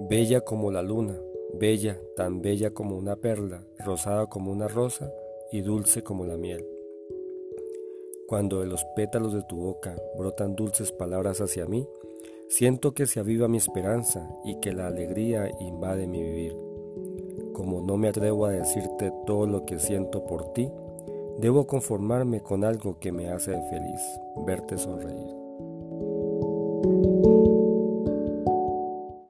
Bella como la luna, bella, tan bella como una perla, rosada como una rosa y dulce como la miel. Cuando de los pétalos de tu boca brotan dulces palabras hacia mí, siento que se aviva mi esperanza y que la alegría invade mi vivir. Como no me atrevo a decirte todo lo que siento por ti, debo conformarme con algo que me hace feliz, verte sonreír.